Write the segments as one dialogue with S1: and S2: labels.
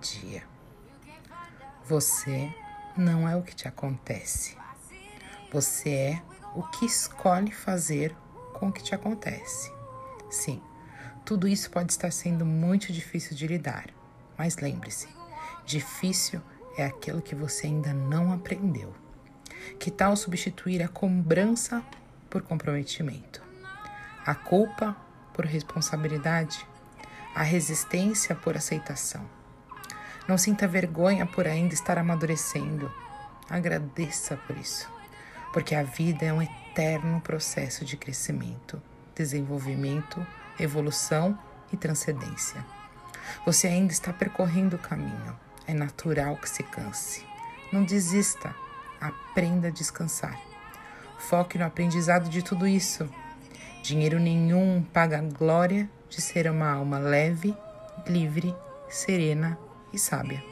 S1: dia. Você não é o que te acontece. Você é o que escolhe fazer com o que te acontece. Sim, tudo isso pode estar sendo muito difícil de lidar, mas lembre-se: difícil é aquilo que você ainda não aprendeu. Que tal substituir a cobrança por comprometimento, a culpa por responsabilidade, a resistência por aceitação? Não sinta vergonha por ainda estar amadurecendo. Agradeça por isso, porque a vida é um eterno processo de crescimento, desenvolvimento, evolução e transcendência. Você ainda está percorrendo o caminho. É natural que se canse. Não desista. Aprenda a descansar. Foque no aprendizado de tudo isso. Dinheiro nenhum paga a glória de ser uma alma leve, livre, serena e sábia.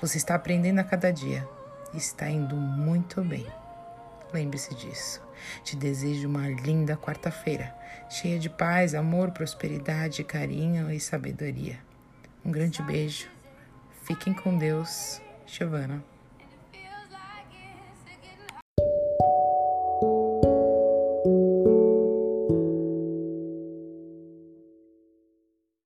S1: Você está aprendendo a cada dia e está indo muito bem. Lembre-se disso. Te desejo uma linda quarta-feira, cheia de paz, amor, prosperidade, carinho e sabedoria. Um grande beijo. Fiquem com Deus. Giovana.